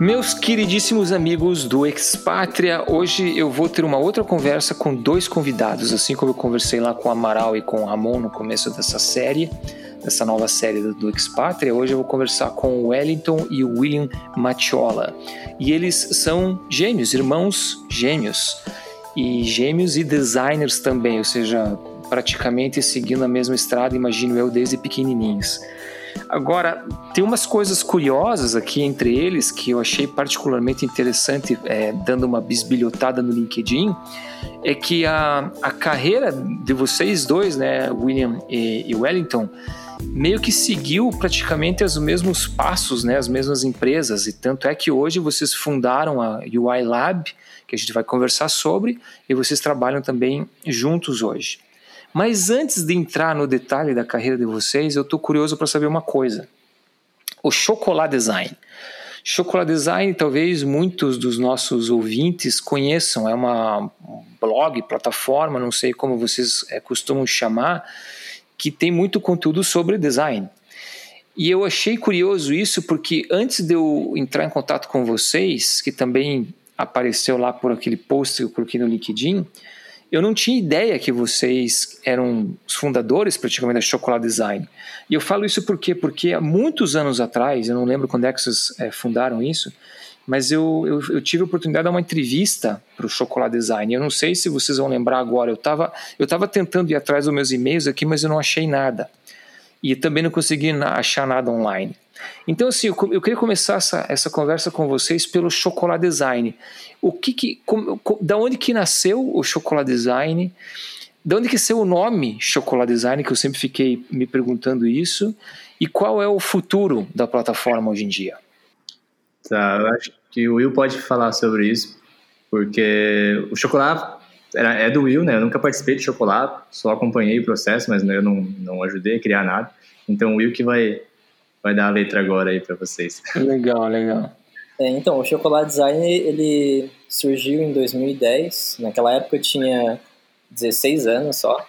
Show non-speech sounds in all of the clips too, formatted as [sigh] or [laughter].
Meus queridíssimos amigos do Expátria, hoje eu vou ter uma outra conversa com dois convidados, assim como eu conversei lá com o Amaral e com o Ramon no começo dessa série, dessa nova série do, do Expátria. Hoje eu vou conversar com o Wellington e o William Matiola. E eles são gêmeos, irmãos gêmeos. E gêmeos e designers também, ou seja, praticamente seguindo a mesma estrada, imagino eu, desde pequenininhos. Agora, tem umas coisas curiosas aqui entre eles que eu achei particularmente interessante, é, dando uma bisbilhotada no LinkedIn, é que a, a carreira de vocês dois, né, William e, e Wellington, meio que seguiu praticamente os mesmos passos, né, as mesmas empresas, e tanto é que hoje vocês fundaram a UI Lab, que a gente vai conversar sobre, e vocês trabalham também juntos hoje. Mas antes de entrar no detalhe da carreira de vocês, eu estou curioso para saber uma coisa. O Chocolate Design. Chocolate Design, talvez muitos dos nossos ouvintes conheçam, é uma blog, plataforma, não sei como vocês é, costumam chamar, que tem muito conteúdo sobre design. E eu achei curioso isso porque antes de eu entrar em contato com vocês, que também apareceu lá por aquele post que eu coloquei no LinkedIn, eu não tinha ideia que vocês eram os fundadores praticamente da Chocolate Design. E eu falo isso por quê? Porque há muitos anos atrás, eu não lembro quando é que vocês é, fundaram isso, mas eu, eu, eu, tive a oportunidade de dar uma entrevista para o Chocolate Design. Eu não sei se vocês vão lembrar agora, eu estava eu tava tentando ir atrás dos meus e-mails aqui, mas eu não achei nada. E também não consegui achar nada online. Então, assim, eu, queria começar essa, essa conversa com vocês pelo Chocolate Design. O que, que como, da onde que nasceu o Chocolate Design? De onde que nasceu o nome Chocolate Design, que eu sempre fiquei me perguntando isso, e qual é o futuro da plataforma hoje em dia? Tá, eu acho que o Will pode falar sobre isso, porque o chocolate era, é do Will, né? Eu nunca participei de chocolate, só acompanhei o processo, mas eu não, não ajudei a criar nada. Então o Will que vai vai dar a letra agora aí para vocês. Legal, legal. É, então, o Chocolate Design ele surgiu em 2010. Naquela época eu tinha 16 anos só.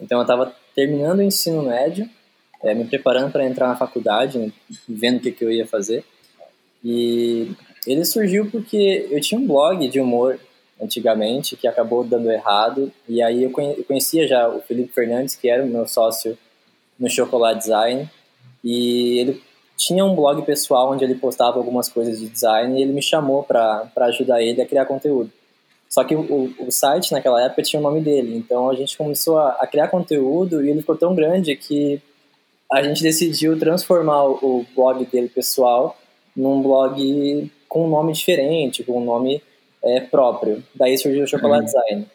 Então eu estava terminando o ensino médio, é, me preparando para entrar na faculdade, né, vendo o que, que eu ia fazer. E ele surgiu porque eu tinha um blog de humor antigamente que acabou dando errado. E aí eu conhecia já o Felipe Fernandes, que era o meu sócio no Chocolate Design. E ele tinha um blog pessoal onde ele postava algumas coisas de design e ele me chamou para ajudar ele a criar conteúdo. Só que o, o, site naquela época tinha o nome dele, então a gente começou a, a, criar conteúdo e ele ficou tão grande que a gente decidiu transformar o, blog dele pessoal num blog com um nome diferente, com um nome é, próprio. Daí surgiu o Chocolate uhum. Design.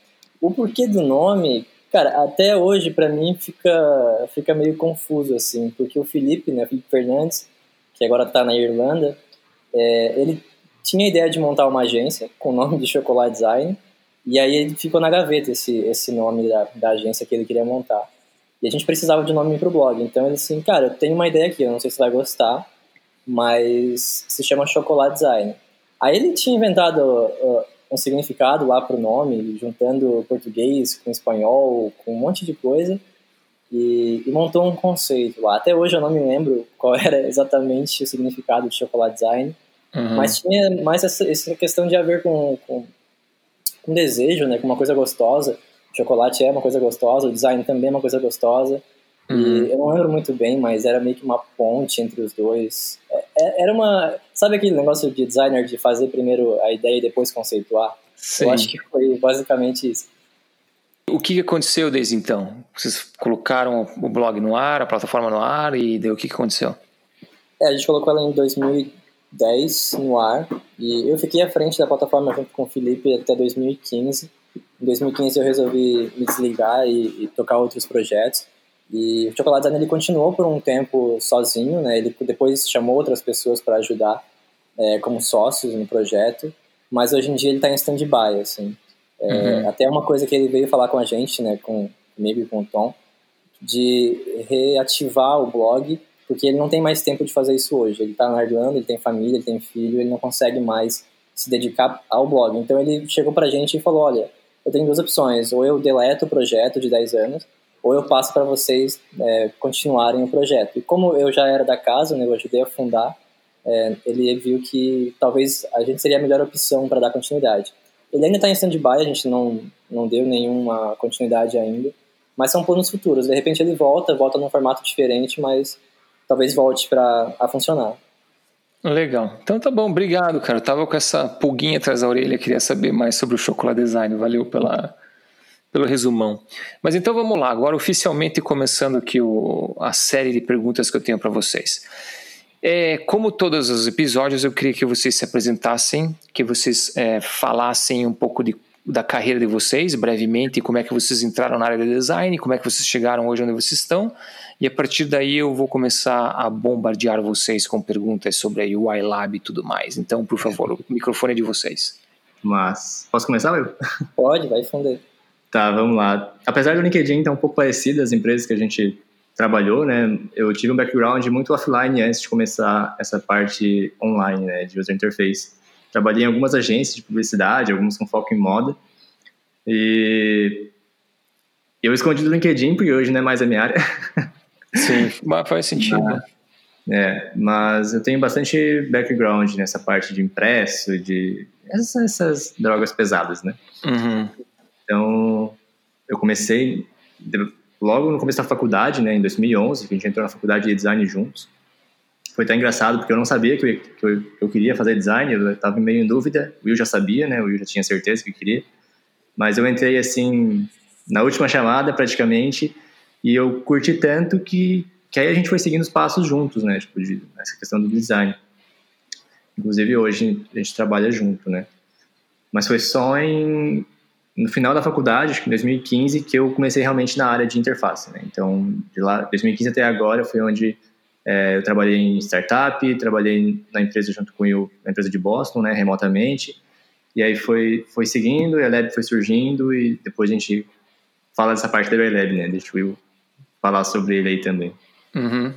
O porquê do nome, Cara, até hoje para mim fica, fica meio confuso, assim, porque o Felipe, né, Felipe Fernandes, que agora tá na Irlanda, é, ele tinha a ideia de montar uma agência com o nome de Chocolate Design, e aí ele ficou na gaveta esse, esse nome da, da agência que ele queria montar. E a gente precisava de um nome pro blog, então ele assim, cara, eu tenho uma ideia aqui, eu não sei se vai gostar, mas se chama Chocolate Design. Aí ele tinha inventado uh, um significado lá para o nome, juntando português com espanhol, com um monte de coisa, e, e, montou um conceito lá. Até hoje eu não me lembro qual [laughs] era exatamente o significado de chocolate design, uhum. mas tinha mais essa, essa questão de haver com, com, com desejo, né, com uma coisa gostosa. O chocolate é uma coisa gostosa, o design também é uma coisa gostosa. Uhum. Eu não lembro muito bem, mas era meio que uma ponte entre os dois. É, é, era uma. Sabe aquele negócio de designer de fazer primeiro a ideia e depois conceituar? Sim. Eu acho que foi basicamente isso. O que aconteceu desde então? Vocês colocaram o blog no ar, a plataforma no ar e deu o que aconteceu? É, a gente colocou ela em 2010 no ar e eu fiquei à frente da plataforma junto com o Felipe até 2015. Em 2015 eu resolvi me desligar e, e tocar outros projetos. E o Chocolate Design ele continuou por um tempo sozinho, né? Ele depois chamou outras pessoas para ajudar é, como sócios no projeto, mas hoje em dia ele está em stand-by, assim. É, uhum. Até uma coisa que ele veio falar com a gente, né, com, comigo e com o Tom, de reativar o blog, porque ele não tem mais tempo de fazer isso hoje. Ele está na Irlanda, ele tem família, ele tem filho, ele não consegue mais se dedicar ao blog. Então ele chegou para a gente e falou, olha, eu tenho duas opções, ou eu deleto o projeto de 10 anos, ou eu passo para vocês é, continuarem o projeto. E como eu já era da casa, né, eu ajudei a fundar, é, ele viu que talvez a gente seria a melhor opção para dar continuidade. Ele ainda está em stand-by, a gente não, não deu nenhuma continuidade ainda, mas são planos futuros. De repente ele volta, volta num formato diferente, mas talvez volte para a funcionar. Legal. Então tá bom, obrigado, cara. Eu tava com essa pulguinha atrás da orelha, queria saber mais sobre o chocolate design. Valeu pela, pelo resumão. Mas então vamos lá, agora oficialmente começando aqui o, a série de perguntas que eu tenho para vocês. É, como todos os episódios, eu queria que vocês se apresentassem, que vocês é, falassem um pouco de, da carreira de vocês, brevemente, como é que vocês entraram na área de design, como é que vocês chegaram hoje onde vocês estão, e a partir daí eu vou começar a bombardear vocês com perguntas sobre a UI Lab e tudo mais. Então, por favor, o microfone é de vocês. Mas, posso começar, eu? Pode, vai funder. Tá, vamos lá. Apesar do LinkedIn estar um pouco parecido às empresas que a gente trabalhou, né? Eu tive um background muito offline antes de começar essa parte online, né, de user interface. Trabalhei em algumas agências de publicidade, algumas com foco em moda. E eu escondi do LinkedIn porque hoje não é mais a minha área. [laughs] Sim, faz sentido. Mas, é, mas eu tenho bastante background nessa parte de impresso, de essas, essas drogas pesadas, né? Uhum. Então, eu comecei logo no começo da faculdade, né, em 2011, que a gente entrou na faculdade de design juntos. Foi até engraçado, porque eu não sabia que eu, que eu, eu queria fazer design, eu estava meio em dúvida. O Will já sabia, né, o Will já tinha certeza que queria. Mas eu entrei, assim, na última chamada, praticamente, e eu curti tanto que, que aí a gente foi seguindo os passos juntos, né, tipo, de, essa questão do design. Inclusive, hoje a gente trabalha junto, né. Mas foi só em no final da faculdade, acho que em 2015, que eu comecei realmente na área de interface. Né? Então, de lá, 2015 até agora foi onde é, eu trabalhei em startup, trabalhei na empresa junto com o na empresa de Boston, né, remotamente. E aí foi, foi seguindo, o Elab foi surgindo e depois a gente fala dessa parte do Elab, né? Deixa Will falar sobre ele aí também. Uhum.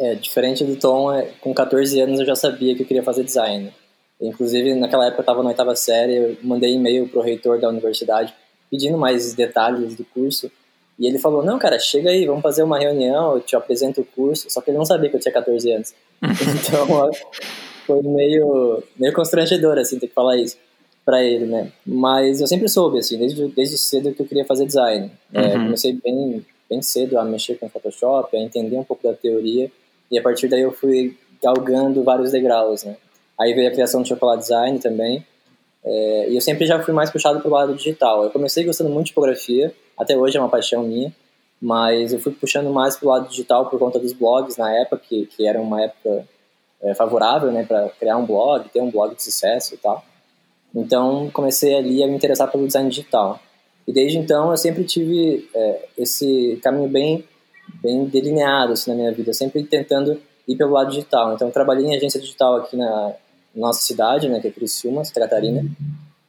É, diferente do Tom, é, com 14 anos eu já sabia que eu queria fazer design. Inclusive, naquela época eu estava na oitava série, eu mandei e-mail pro reitor da universidade pedindo mais detalhes do curso. E ele falou: Não, cara, chega aí, vamos fazer uma reunião, eu te apresento o curso. Só que ele não sabia que eu tinha 14 anos. [laughs] então, foi meio, meio constrangedor, assim, ter que falar isso para ele, né? Mas eu sempre soube, assim, desde, desde cedo que eu queria fazer design. É, uhum. comecei bem, bem cedo a mexer com Photoshop, a entender um pouco da teoria. E a partir daí eu fui galgando vários degraus, né? Aí veio a criação do Chocolate Design também. É, e eu sempre já fui mais puxado para o lado digital. Eu comecei gostando muito de tipografia, até hoje é uma paixão minha, mas eu fui puxando mais para o lado digital por conta dos blogs na época, que, que era uma época é, favorável né, para criar um blog, ter um blog de sucesso e tal. Então comecei ali a me interessar pelo design digital. E desde então eu sempre tive é, esse caminho bem, bem delineado assim, na minha vida, sempre tentando ir pelo lado digital. Então trabalhei em agência digital aqui na, nossa cidade, né, que é Criciúma, Santa Catarina.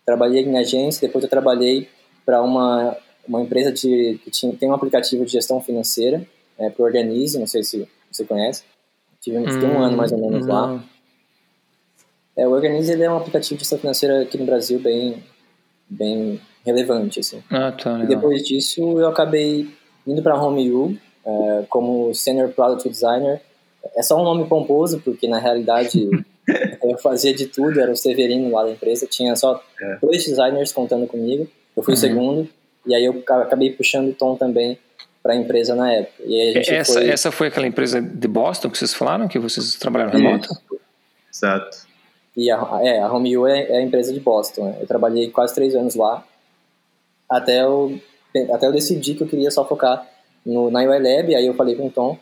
Trabalhei em agência, depois eu trabalhei para uma, uma empresa de, que tinha, tem um aplicativo de gestão financeira, é, para o Organize, não sei se você conhece. Tive hum, um ano mais ou menos não. lá. É, o Organize ele é um aplicativo de gestão financeira aqui no Brasil bem, bem relevante. Assim. Ah, tá, e depois disso eu acabei indo para a HomeU é, como Senior Product Designer. É só um nome pomposo, porque na realidade [laughs] eu fazia de tudo, era o Severino lá da empresa, tinha só é. dois designers contando comigo, eu fui uhum. o segundo, e aí eu acabei puxando o Tom também para a empresa na época. essa, foi... essa foi aquela empresa de Boston que vocês falaram, que vocês trabalharam remoto? Exato. E a, é, a HomeU é, é a empresa de Boston. Né? Eu trabalhei quase três anos lá, até eu, até eu decidir que eu queria só focar no, na UI Lab, aí eu falei com o Tom,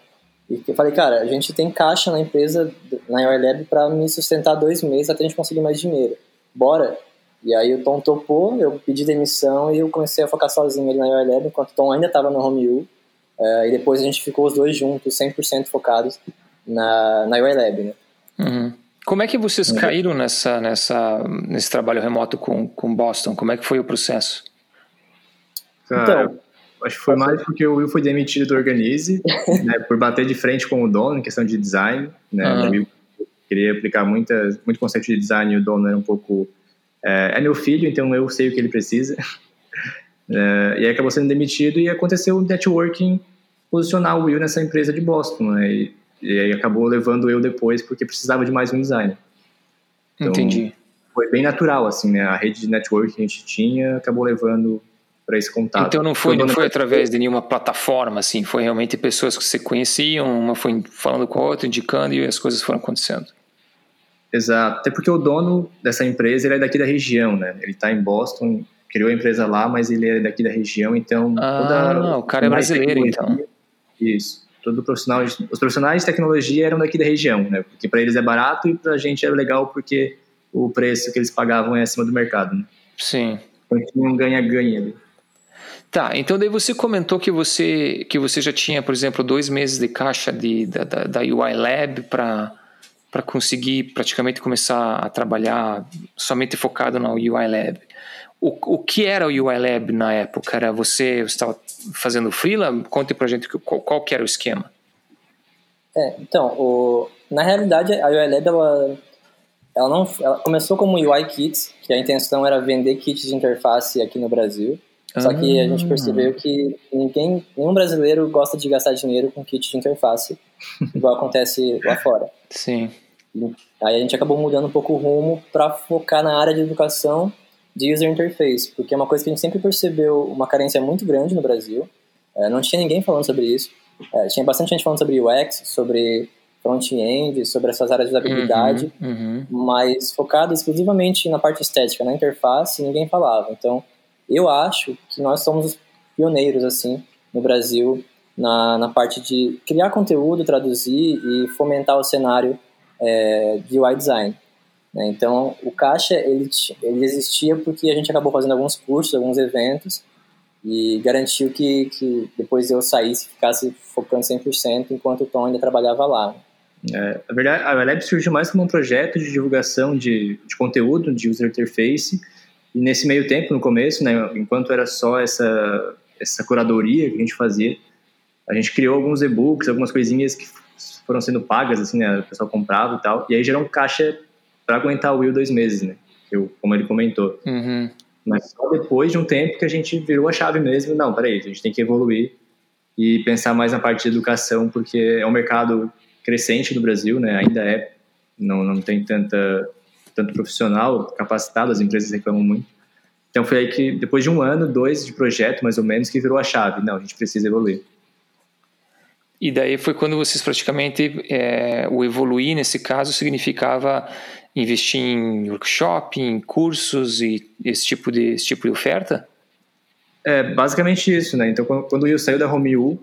e eu falei, cara, a gente tem caixa na empresa, na Airlab, para me sustentar dois meses até a gente conseguir mais dinheiro. Bora? E aí o Tom topou, eu pedi demissão e eu comecei a focar sozinho ali na Airlab, enquanto o Tom ainda estava no Home U. Uh, e depois a gente ficou os dois juntos, 100% focados na, na Airlab, né? Uhum. Como é que vocês uhum. caíram nessa, nessa, nesse trabalho remoto com, com Boston? Como é que foi o processo? Cara, então, Acho que foi mais porque o Will foi demitido do Organize, [laughs] né, por bater de frente com o dono em questão de design. Né, uhum. O Will queria aplicar muita, muito conceito de design e o dono era um pouco... É, é meu filho, então eu sei o que ele precisa. [laughs] É, e aí acabou sendo demitido e aconteceu o networking posicionar o Will nessa empresa de Boston. Né, e E aí acabou levando eu depois porque precisava de mais um designer. Então, Entendi. Foi bem natural, assim, né? A rede de network que a gente tinha acabou levando para esse contato. Então não foi, não foi através de nenhuma plataforma, assim, foi realmente pessoas que você conheciam, uma foi falando com a outra, indicando e as coisas foram acontecendo. Exato, até porque o dono dessa empresa ele é daqui da região, né? Ele está em Boston, criou a empresa lá, mas ele é daqui da região, então. Ah, toda, o cara é brasileiro, então. Isso. Todo profissional, os profissionais de tecnologia eram daqui da região, né? Porque para eles é barato e para a gente era legal porque o preço que eles pagavam é acima do mercado, né? Sim. Então tinha um ganha-ganha ali. Tá, então daí você comentou que você que você já tinha, por exemplo, dois meses de caixa de, da, da, da UI Lab para para conseguir praticamente começar a trabalhar somente focado na UI Lab. O, o que era o UI Lab na época? Era você, estava fazendo freela? Conte para gente qual, qual que era o esquema. É, então, o, na realidade a UI Lab ela, ela não ela começou como UI Kits, que a intenção era vender kits de interface aqui no Brasil. Só que a gente ah. percebeu que ninguém, nenhum brasileiro gosta de gastar dinheiro com kit de interface, [laughs] igual acontece lá fora. Sim. Aí a gente acabou mudando um pouco o rumo para focar na área de educação de user interface, porque é uma coisa que a gente sempre percebeu uma carência muito grande no Brasil. É, não tinha ninguém falando sobre isso. É, tinha bastante gente falando sobre UX, sobre front-end, sobre essas áreas de usabilidade, uhum, uhum. mas focado exclusivamente na parte estética, na interface, ninguém falava. Então, eu acho que nós somos os pioneiros, assim, no Brasil, na, na parte de criar conteúdo, traduzir e fomentar o cenário é, de UI design. Né? Então, o Caixa, ele, ele existia porque a gente acabou fazendo alguns cursos, alguns eventos, e garantiu que, que depois eu saísse, ficasse focando 100%, enquanto o Tom ainda trabalhava lá. É, na verdade, a Lab surgiu mais como um projeto de divulgação de, de conteúdo, de user interface, e nesse meio tempo, no começo, né, enquanto era só essa, essa curadoria que a gente fazia, a gente criou alguns e-books, algumas coisinhas que foram sendo pagas, assim, né, o pessoal comprava e tal, e aí gerou um caixa para aguentar o Will dois meses, né, eu, como ele comentou. Uhum. Mas só depois de um tempo que a gente virou a chave mesmo, não, peraí, a gente tem que evoluir e pensar mais na parte de educação, porque é um mercado crescente no Brasil, né, ainda é, não, não tem tanta tanto profissional capacitado, as empresas reclamam muito. Então foi aí que, depois de um ano, dois de projeto, mais ou menos, que virou a chave. Não, a gente precisa evoluir. E daí foi quando vocês praticamente, é, o evoluir nesse caso significava investir em workshop, em cursos e esse tipo de, esse tipo de oferta? É, basicamente isso, né? Então, quando o Will saiu da Home U,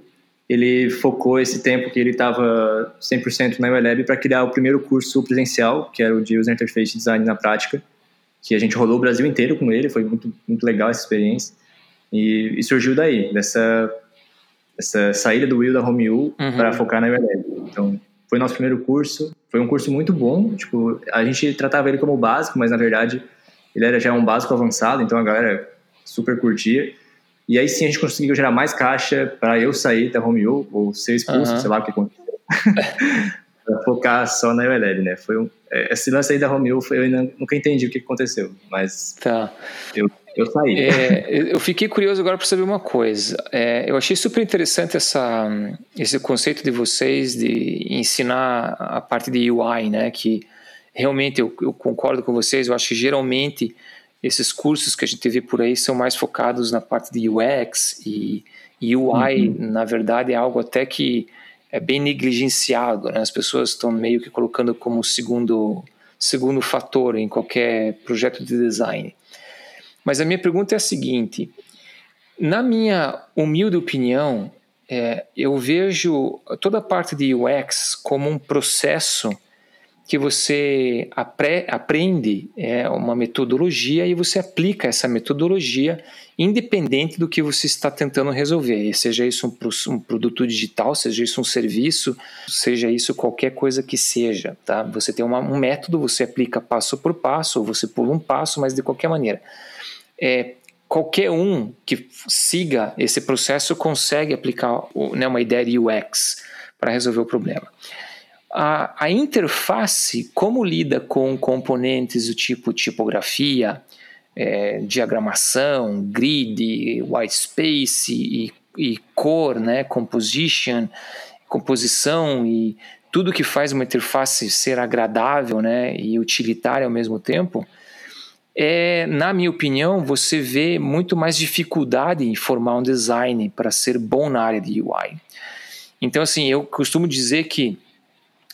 ele focou esse tempo que ele estava 100% na ULab para criar o primeiro curso presencial, que era o de User Interface Design na prática, que a gente rodou o Brasil inteiro com ele, foi muito, muito legal essa experiência. E, e surgiu daí, dessa, dessa saída do Will da Home U uhum. para focar na ULab. Então, foi nosso primeiro curso, foi um curso muito bom, tipo, a gente tratava ele como básico, mas na verdade ele era já um básico avançado, então a galera super curtia. E aí sim a gente conseguiu gerar mais caixa para eu sair da Home U, ou ser expulso, uhum. sei lá o que aconteceu. [laughs] para focar só na ULL, né? Foi um, é, esse lance aí da Home U, eu ainda, nunca entendi o que aconteceu, mas tá. eu, eu saí. É, eu fiquei curioso agora para saber uma coisa. É, eu achei super interessante essa, esse conceito de vocês de ensinar a parte de UI, né? Que realmente eu, eu concordo com vocês, eu acho que geralmente esses cursos que a gente vê por aí são mais focados na parte de UX e, UI, uhum. na verdade, é algo até que é bem negligenciado, né? As pessoas estão meio que colocando como segundo segundo fator em qualquer projeto de design. Mas a minha pergunta é a seguinte: na minha humilde opinião, é, eu vejo toda a parte de UX como um processo que você apre, aprende é, uma metodologia e você aplica essa metodologia independente do que você está tentando resolver, seja isso um, um, produto digital, seja isso um serviço, seja isso qualquer coisa que seja, tá? Você tem uma, um método, você aplica passo por passo, ou você pula um passo, mas de qualquer maneira. É, qualquer um que siga esse processo consegue aplicar né, uma ideia de UX para resolver o problema. A, a interface, como lida com componentes do tipo tipografia, é, diagramação, grid, white space e, e cor, né, composition, composição e tudo que faz uma interface ser agradável né, e utilitária ao mesmo tempo, é, na minha opinião, você vê muito mais dificuldade em formar um design para ser bom na área de UI. Então, assim, eu costumo dizer que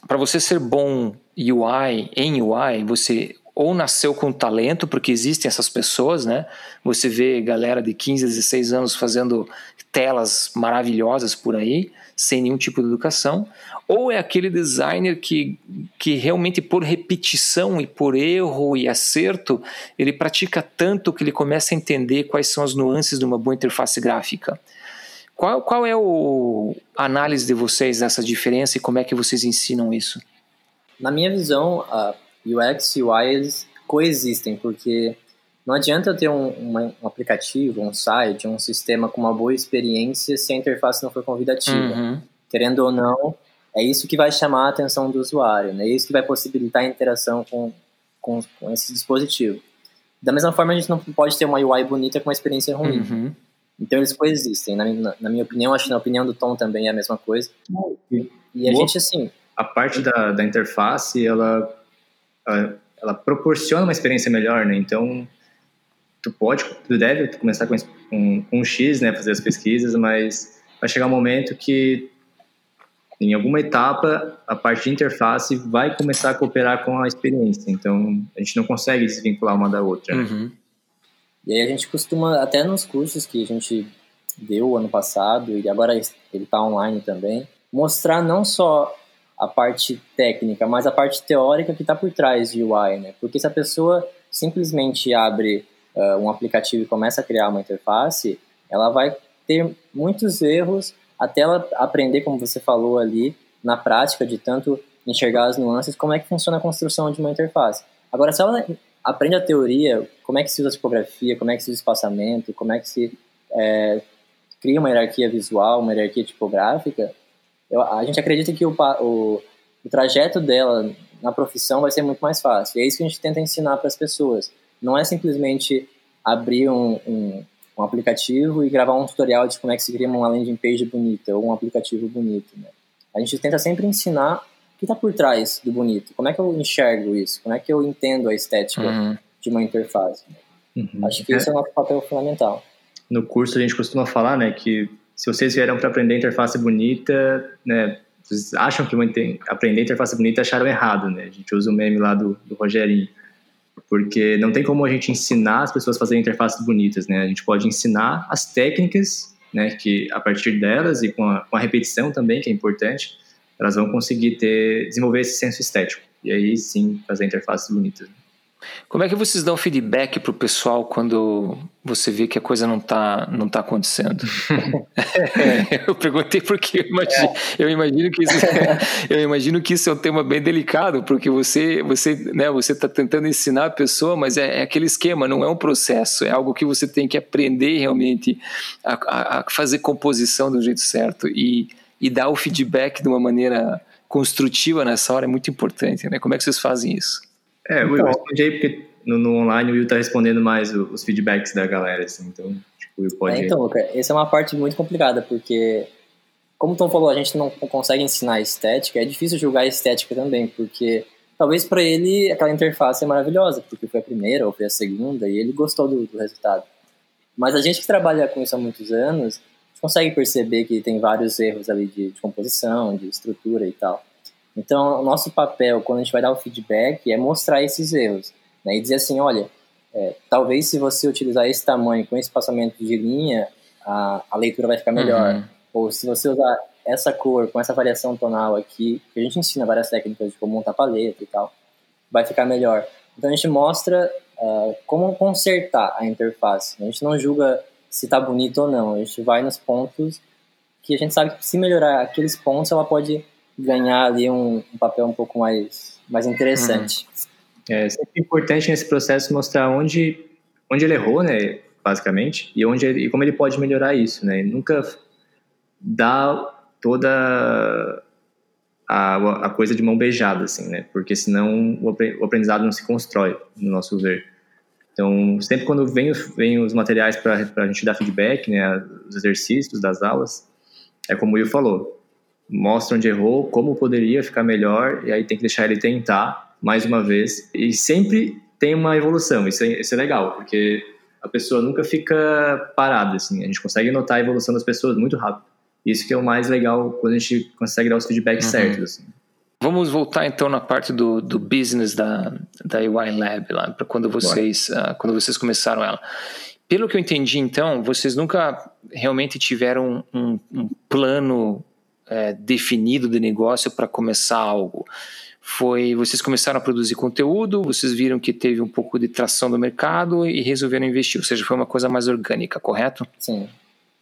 para você ser bom UI em UI, você ou nasceu com talento, porque existem essas pessoas, né? Você vê galera de 15, 16 anos fazendo telas maravilhosas por aí, sem nenhum tipo de educação, ou é aquele designer que, que realmente por repetição e por erro e acerto, ele pratica tanto que ele começa a entender quais são as nuances de uma boa interface gráfica. Qual, qual é o, a análise de vocês dessa diferença e como é que vocês ensinam isso? Na minha visão, a UX e UI eles coexistem, porque não adianta ter um, uma, um, aplicativo, um site, um sistema com uma boa experiência se a interface não for convidativa. Uhum. Querendo ou não, é isso que vai chamar a atenção do usuário, né? é isso que vai possibilitar a interação com, com, com esse dispositivo. Da mesma forma, a gente não pode ter uma UI bonita com uma experiência ruim. Uhum. Então eles coexistem. Na, na, na, minha opinião, acho que na opinião do Tom também é a mesma coisa. E, e a gente, assim. A parte da, da interface, ela, ela, ela, proporciona uma experiência melhor, né? Então, tu pode, tu deve começar com, com, com um X, né? Fazer as pesquisas, mas vai chegar um momento que em alguma etapa, a parte de interface vai começar a cooperar com a experiência. Então, a gente não consegue desvincular uma da outra. Uhum. E aí a gente costuma, até nos cursos que a gente deu ano passado, e agora ele está online também, mostrar não só a parte técnica, mas a parte teórica que está por trás de UI, né? Porque se a pessoa simplesmente abre uh, um aplicativo e começa a criar uma interface, ela vai ter muitos erros até ela aprender, como você falou ali, na prática, de tanto enxergar as nuances, como é que funciona a construção de uma interface. Agora, se ela aprende a teoria, como é que se usa a tipografia, como é que se usa o espaçamento, como é que se é, cria uma hierarquia visual, uma hierarquia tipográfica, eu, a gente acredita que o, o, o, trajeto dela na profissão vai ser muito mais fácil. E é isso que a gente tenta ensinar para as pessoas. Não é simplesmente abrir um, um, um, aplicativo e gravar um tutorial de como é que se cria uma landing page bonita ou um aplicativo bonito. Né? A gente tenta sempre ensinar que está por trás do bonito? Como é que eu enxergo isso? Como é que eu entendo a estética uhum. de uma interface? Uhum. Acho que é. esse é o nosso papel fundamental. No curso a gente costuma falar, né, que se vocês vieram para aprender interface bonita, né, vocês acham que aprender interface bonita acharam errado, né? A gente usa o meme lá do, do Rogerinho. Porque não tem como a gente ensinar as pessoas a fazerem interfaces bonitas, né? A gente pode ensinar as técnicas, né, que a partir delas e com a, com a repetição também, que é importante, elas vão conseguir ter, desenvolver esse senso estético. E aí sim fazer interfaces bonitas. Como é que vocês dão feedback para o pessoal quando você vê que a coisa não está não tá acontecendo? é, [laughs] eu perguntei porque eu imagino, eu imagino, que isso, [laughs] eu imagino que isso é um tema bem delicado, porque você você né, você está tentando ensinar a pessoa, mas é, é, aquele esquema, não é um processo, é algo que você tem que aprender realmente a, a fazer composição do jeito certo e e dar o feedback de uma maneira construtiva nessa hora é muito importante, né? Como é que vocês fazem isso? É, eu então, respondi aí porque no, no, online o Will tá respondendo mais os feedbacks da galera, assim, então, tipo, o Will pode... É, então, Luca, essa é uma parte muito complicada, porque, como o Tom falou, a gente não consegue ensinar estética, é difícil julgar a estética também, porque talvez para ele aquela interface é maravilhosa, porque foi a primeira ou foi a segunda, e ele gostou do, do resultado. Mas a gente que trabalha com isso há muitos anos, consegue perceber que tem vários erros ali de, de, composição, de estrutura e tal. Então, o nosso papel, quando a gente vai dar o feedback, é mostrar esses erros. Né? E dizer assim, olha, é, talvez se você utilizar esse tamanho, com esse espaçamento de linha, a, a leitura vai ficar melhor. Uhum. Ou se você usar essa cor, com essa variação tonal aqui, que a gente ensina várias técnicas de como montar paleta e tal, vai ficar melhor. Então, a gente mostra uh, como consertar a interface. A gente não julga se tá bonito ou não. A gente vai nos pontos que a gente sabe que se melhorar aqueles pontos, ela pode ganhar ali um, um papel um pouco mais, mais interessante. Uhum. É sempre importante nesse processo mostrar onde, onde ele errou, né, basicamente, e, onde e como ele pode melhorar isso, né, nunca dá toda a, a coisa de mão beijada, assim, né, porque senão o aprendizado não se constrói, no nosso ver. Então, sempre quando vem, vem os materiais para a gente dar feedback, né, os exercícios das aulas, é como o Will falou, mostra onde errou, como poderia ficar melhor, e aí tem que deixar ele tentar mais uma vez. E sempre tem uma evolução, isso é, isso é legal, porque a pessoa nunca fica parada, assim, a gente consegue notar a evolução das pessoas muito rápido. Isso que é o mais legal quando a gente consegue dar os feedbacks uhum. certos. Assim. Vamos voltar então na parte do, do business da, da UI Lab, lá, para quando vocês, uh, quando vocês começaram ela. Pelo que eu entendi, então, vocês nunca realmente tiveram um, um plano é, definido de negócio para começar algo. Foi, vocês começaram a produzir conteúdo, vocês viram que teve um pouco de tração do mercado e resolveram investir, ou seja, foi uma coisa mais orgânica, correto? Sim.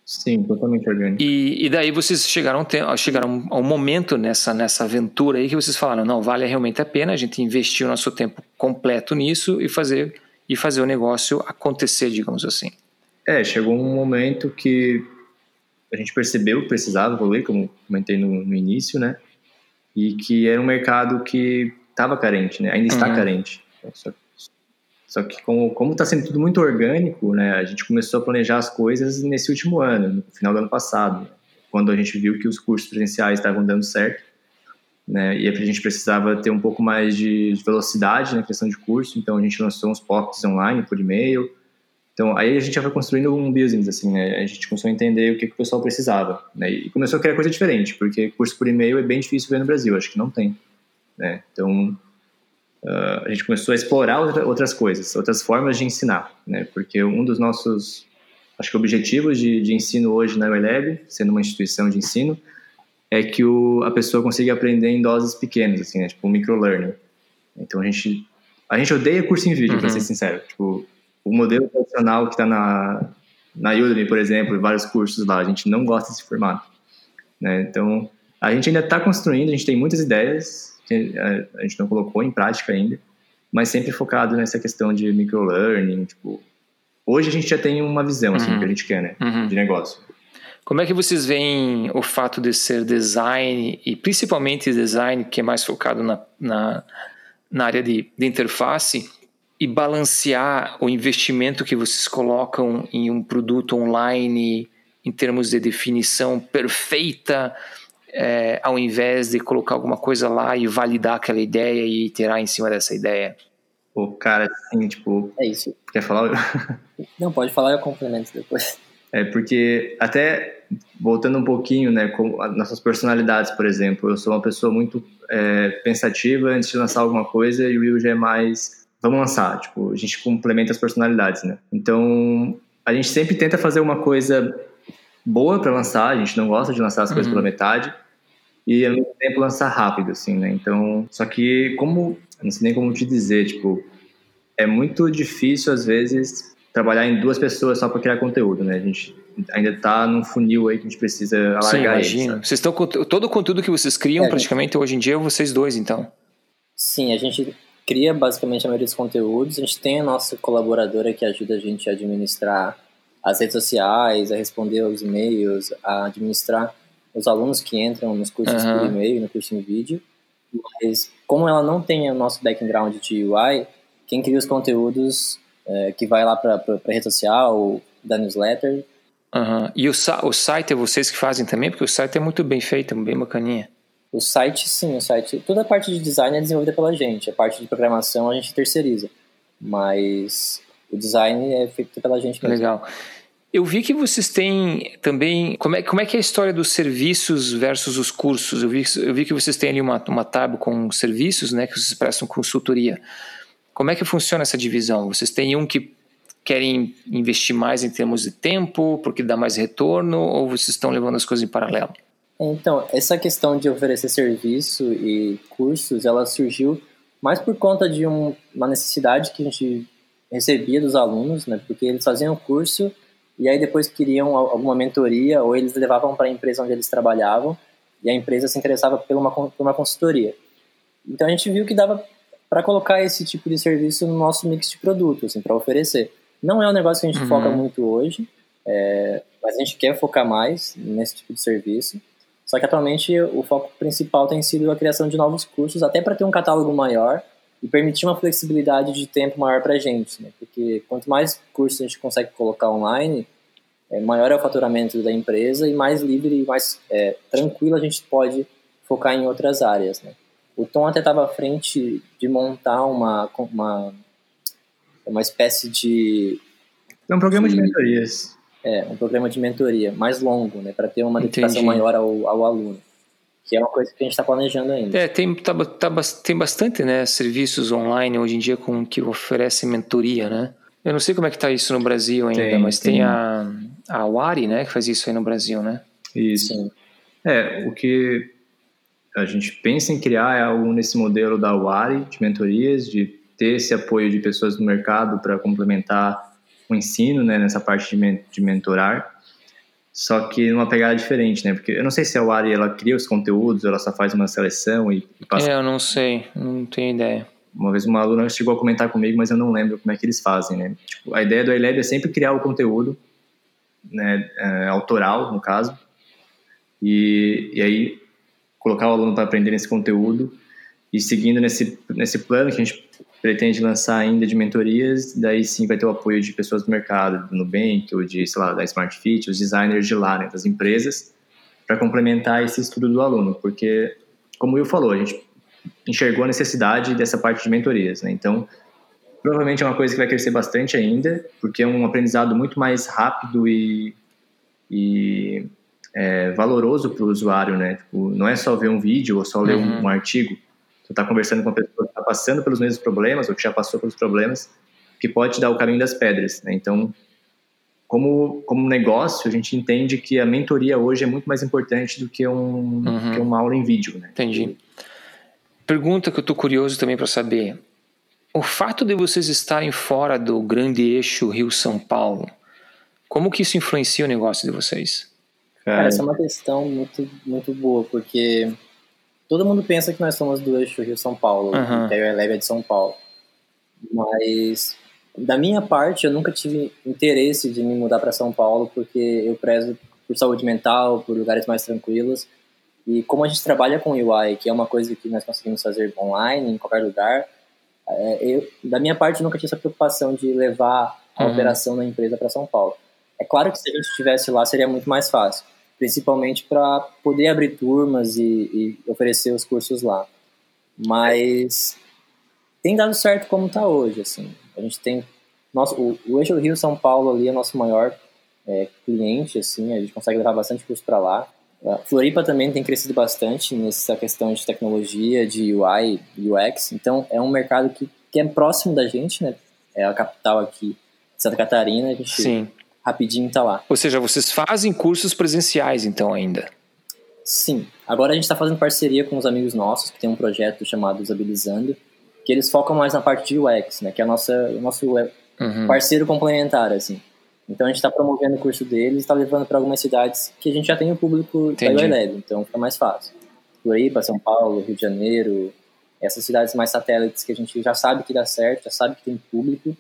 Sim, totalmente orgânico. E, e daí vocês chegaram, chegaram a um momento nessa, nessa aventura aí que vocês falaram, não, vale realmente a pena a gente investir o nosso tempo completo nisso e fazer, e fazer o negócio acontecer, digamos assim. É, chegou um momento que a gente percebeu que precisava evoluir, como comentei no, no início, né? E que era um mercado que estava carente, né? Ainda está uhum. carente. Só, só que como está sendo tudo muito orgânico, né? A gente começou a planejar as coisas nesse último ano, no final do ano passado, quando a gente viu que os cursos presenciais estavam dando certo, né? E a gente precisava ter um pouco mais de velocidade na questão de curso, então a gente lançou uns POCs online por e-mail, então, aí a gente já foi construindo um business, assim, né? A gente começou a entender o que, que o pessoal precisava, né? E começou a criar coisa diferente, porque curso por e-mail é bem difícil ver no Brasil, acho que não tem, né? Então, uh, a gente começou a explorar outras coisas, outras formas de ensinar, né? Porque um dos nossos, acho que objetivos de, de ensino hoje na UELab, sendo uma instituição de ensino, é que o, a pessoa consiga aprender em doses pequenas, assim, né? Tipo, um microlearning. Então, a gente, a gente odeia curso em vídeo, uhum. para ser sincero. Tipo, o modelo tradicional que está na, na Udemy, por exemplo, e vários cursos lá, a gente não gosta desse formato. Né? Então, a gente ainda está construindo, a gente tem muitas ideias que a gente não colocou em prática ainda, mas sempre focado nessa questão de microlearning, tipo, hoje a gente já tem uma visão, assim, uhum. que a gente quer, né, uhum. de negócio. Como é que vocês veem o fato de ser design, e principalmente design, que é mais focado na, na, na área de, de interface, e balancear o investimento que vocês colocam em um produto online em termos de definição perfeita, é, ao invés de colocar alguma coisa lá e validar aquela ideia e iterar em cima dessa ideia? O cara, assim, tipo. É isso. Quer falar? [laughs] Não, pode falar, eu complemento depois. É porque, até voltando um pouquinho, né, com nossas personalidades, por exemplo, eu sou uma pessoa muito é, pensativa antes de lançar alguma coisa e o Will já é mais vamos lançar. Tipo, a gente complementa as personalidades, né? Então, a gente sempre tenta fazer uma coisa boa para lançar, a gente não gosta de lançar as uhum. coisas pela metade e ao mesmo tempo lançar rápido, assim, né? Então, só que como, não sei nem como te dizer, tipo, é muito difícil às vezes trabalhar em duas pessoas só para criar conteúdo, né? A gente ainda está num funil aí que a gente precisa alargar Sim, imagino. Ele, vocês estão todo o conteúdo que vocês criam é, praticamente gente... hoje em dia é vocês dois, então. Sim, a gente cria basicamente a maioria dos conteúdos. A gente tem a nossa colaboradora que ajuda a gente a administrar as redes sociais, a responder os e-mails, a administrar os alunos que entram nos cursos uhum. por e-mail, no curso em vídeo. Mas como ela não tem o nosso background de UI, quem cria os conteúdos é, que vai lá para a rede social, da newsletter. Uhum. E o, o site é vocês que fazem também? Porque o site é muito bem feito, bem bacaninha. O site, sim, o site. Toda a parte de design é desenvolvida pela gente, a parte de programação a gente terceiriza. Mas o design é feito pela gente mesmo. Legal. Eu vi que vocês têm também. Como é, como é que é a história dos serviços versus os cursos? Eu vi, eu vi que vocês têm ali uma, uma tab com serviços, né? Que vocês prestam consultoria. Como é que funciona essa divisão? Vocês têm um que querem investir mais em termos de tempo, porque dá mais retorno, ou vocês estão levando as coisas em paralelo? Então, essa questão de oferecer serviço e cursos, ela surgiu mais por conta de um, uma necessidade que a gente recebia dos alunos, né? Porque eles faziam o curso e aí depois queriam alguma mentoria ou eles levavam para a empresa onde eles trabalhavam e a empresa se interessava por uma, por uma consultoria. Então a gente viu que dava para colocar esse tipo de serviço no nosso mix de produtos, assim, para oferecer. Não é um negócio que a gente uhum. foca muito hoje, é, mas a gente quer focar mais nesse tipo de serviço. Só que atualmente o foco principal tem sido a criação de novos cursos, até para ter um catálogo maior e permitir uma flexibilidade de tempo maior para a gente, né? Porque quanto mais cursos a gente consegue colocar online, é, maior é o faturamento da empresa e mais livre e mais é, tranquilo a gente pode focar em outras áreas. Né? O Tom até estava à frente de montar uma, uma, uma espécie de. É um programa de, de mentorias. É, um programa de mentoria mais longo, né, para ter uma dedicação maior ao, ao aluno que é uma coisa que a gente está planejando ainda. É, tem, tá, tá, tem bastante né, serviços online hoje em dia com que oferecem mentoria, né? Eu não sei como é que está isso no Brasil ainda, tem, mas tem, tem, a, a Wari, né, que faz isso aí no Brasil, né? Isso. Sim. É, o que a gente pensa em criar é algo nesse modelo da Wari, de mentorias, de ter esse apoio de pessoas do mercado para complementar o ensino, né, nessa parte de, de mentorar só que numa pegada diferente, né? Porque eu não sei se a Wari ela cria os conteúdos, ela só faz uma seleção e, e passa. É, eu não sei, não tenho ideia. Uma vez uma aluna chegou a comentar comigo, mas eu não lembro como é que eles fazem, né? Tipo, a ideia do iLab é sempre criar o conteúdo, né, é, autoral, no caso, e, e aí colocar o aluno para aprender esse conteúdo e seguindo nesse, nesse plano que a gente pretende lançar ainda de mentorias, daí sim vai ter o apoio de pessoas do mercado, do Nubank ou de, sei lá, da Smart Fit, os designers de lá, né, das empresas, para complementar esse estudo do aluno, porque, como o Will falou, a gente enxergou a necessidade dessa parte de mentorias, né, então provavelmente é uma coisa que vai crescer bastante ainda, porque é um aprendizado muito mais rápido e, e é, valoroso para o usuário, né, tipo, não é só ver um vídeo ou só ler uhum. um, um artigo, você está conversando com uma pessoa passando pelos mesmos problemas ou que já passou pelos problemas, que pode te dar o caminho das pedras. Né? Então, como, como negócio, a gente entende que a mentoria hoje é muito mais importante do que, um, uhum. que uma aula em vídeo. Né? Entendi. Pergunta que eu estou curioso também para saber. O fato de vocês estarem fora do grande eixo Rio-São Paulo, como que isso influencia o negócio de vocês? Cara, essa é uma questão muito, muito boa, porque Todo mundo pensa que nós somos do eixo Rio-São Paulo, uhum. a Eleve é de São Paulo. Mas, da minha parte, eu nunca tive interesse de me mudar para São Paulo, porque eu prezo por saúde mental, por lugares mais tranquilos. E como a gente trabalha com UI, que é uma coisa que nós conseguimos fazer online, em qualquer lugar, é, eu, da minha parte, eu nunca tive essa preocupação de levar a uhum. operação da empresa para São Paulo. É claro que se a gente estivesse lá, seria muito mais fácil principalmente para poder abrir turmas e, e, oferecer os cursos lá. Mas tem dado certo como está hoje, assim. A gente tem nosso, o, o eixo Rio São Paulo ali é nosso maior é, cliente, assim. A gente consegue levar bastante curso para lá. A Floripa também tem crescido bastante nessa questão de tecnologia, de UI, UX. Então é um mercado que, que é próximo da gente, né? É a capital aqui, Santa Catarina. A gente Sim rapidinho tá lá. Ou seja, vocês fazem cursos presenciais então ainda? Sim. Agora a gente está fazendo parceria com os amigos nossos que tem um projeto chamado Usabilizando, que eles focam mais na parte de UX, né? Que é a nossa, o nosso uhum. parceiro complementar, assim. Então a gente está promovendo o curso deles e está levando para algumas cidades que a gente já tem o público Entendi. da UELab, então fica mais fácil. Floripa, São Paulo, Rio de Janeiro, essas cidades mais satélites que a gente já sabe que dá certo, já sabe que tem público,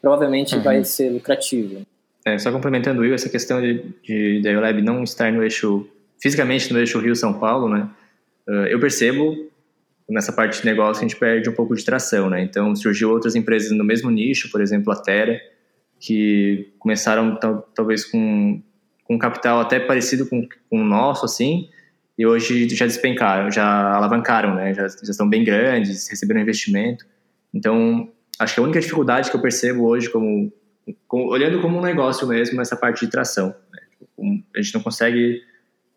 provavelmente uhum. vai ser lucrativo. É, só complementando Will, essa questão de, de da ULab não estar no eixo, fisicamente no eixo Rio-São Paulo, né? Uh, eu percebo nessa parte de negócio a gente perde um pouco de tração, né? Então surgiu outras empresas no mesmo nicho, por exemplo a Terra, que começaram tal, talvez com, com um capital até parecido com, com o nosso, assim, e hoje já despencaram, já alavancaram, né? Já, já estão bem grandes, receberam investimento. Então, acho que a única dificuldade que eu percebo hoje como com, olhando como um negócio mesmo essa parte de tração. Né? Tipo, a gente não consegue